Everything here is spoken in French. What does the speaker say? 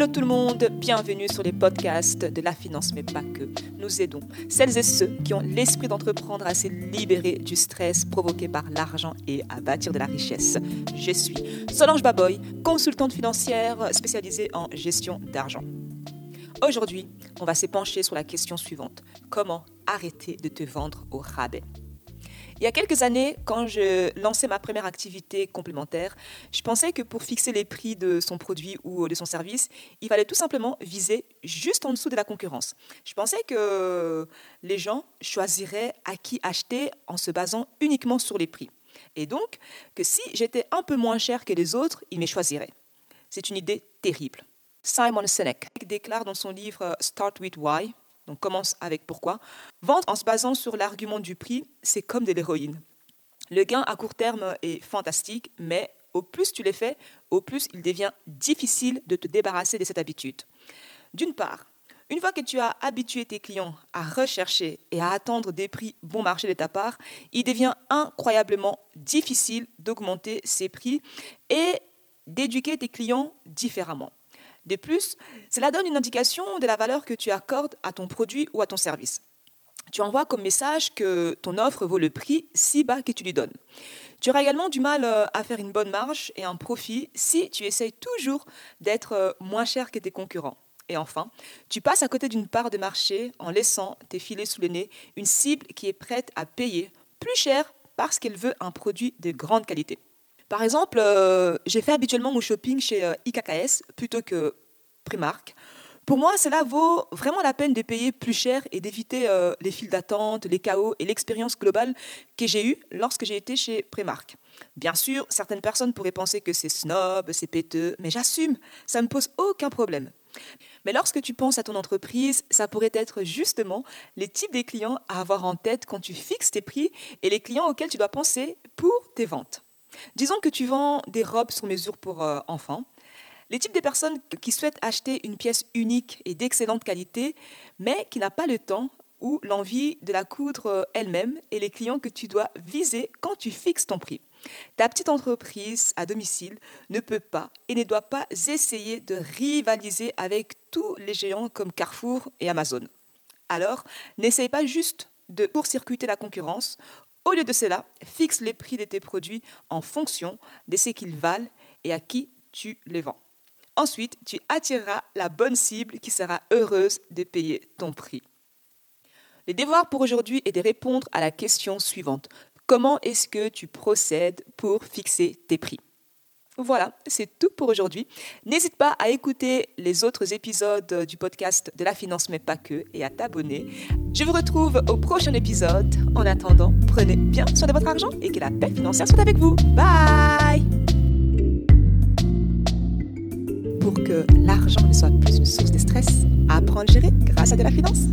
Hello tout le monde, bienvenue sur les podcasts de la finance, mais pas que. Nous aidons celles et ceux qui ont l'esprit d'entreprendre à se libérer du stress provoqué par l'argent et à bâtir de la richesse. Je suis Solange Baboy, consultante financière spécialisée en gestion d'argent. Aujourd'hui, on va s'épancher sur la question suivante. Comment arrêter de te vendre au rabais? Il y a quelques années, quand je lançais ma première activité complémentaire, je pensais que pour fixer les prix de son produit ou de son service, il fallait tout simplement viser juste en dessous de la concurrence. Je pensais que les gens choisiraient à qui acheter en se basant uniquement sur les prix. Et donc, que si j'étais un peu moins cher que les autres, ils me choisiraient. C'est une idée terrible. Simon Sinek déclare dans son livre Start with Why donc commence avec pourquoi. Vendre en se basant sur l'argument du prix, c'est comme de l'héroïne. Le gain à court terme est fantastique, mais au plus tu les fais, au plus il devient difficile de te débarrasser de cette habitude. D'une part, une fois que tu as habitué tes clients à rechercher et à attendre des prix bon marché de ta part, il devient incroyablement difficile d'augmenter ces prix et d'éduquer tes clients différemment. De plus, cela donne une indication de la valeur que tu accordes à ton produit ou à ton service. Tu envoies comme message que ton offre vaut le prix si bas que tu lui donnes. Tu auras également du mal euh, à faire une bonne marge et un profit si tu essayes toujours d'être euh, moins cher que tes concurrents. Et enfin, tu passes à côté d'une part de marché en laissant filer sous le nez une cible qui est prête à payer plus cher parce qu'elle veut un produit de grande qualité. Par exemple, euh, j'ai fait habituellement mon shopping chez euh, IKKS plutôt que Primark. Pour moi, cela vaut vraiment la peine de payer plus cher et d'éviter euh, les files d'attente, les chaos et l'expérience globale que j'ai eue lorsque j'ai été chez Primark. Bien sûr, certaines personnes pourraient penser que c'est snob, c'est péteux, mais j'assume, ça ne me pose aucun problème. Mais lorsque tu penses à ton entreprise, ça pourrait être justement les types des clients à avoir en tête quand tu fixes tes prix et les clients auxquels tu dois penser pour tes ventes. Disons que tu vends des robes sur mesure pour euh, enfants. Les types de personnes qui souhaitent acheter une pièce unique et d'excellente qualité, mais qui n'a pas le temps ou l'envie de la coudre euh, elle-même et les clients que tu dois viser quand tu fixes ton prix. Ta petite entreprise à domicile ne peut pas et ne doit pas essayer de rivaliser avec tous les géants comme Carrefour et Amazon. Alors, n'essaye pas juste de court-circuiter la concurrence au lieu de cela, fixe les prix de tes produits en fonction de ce qu'ils valent et à qui tu les vends. Ensuite, tu attireras la bonne cible qui sera heureuse de payer ton prix. Le devoir pour aujourd'hui est de répondre à la question suivante. Comment est-ce que tu procèdes pour fixer tes prix? Voilà, c'est tout pour aujourd'hui. N'hésite pas à écouter les autres épisodes du podcast de la finance, mais pas que, et à t'abonner. Je vous retrouve au prochain épisode. En attendant, prenez bien soin de votre argent et que la paix financière soit avec vous. Bye Pour que l'argent ne soit plus une source de stress, apprends à gérer grâce à de la finance.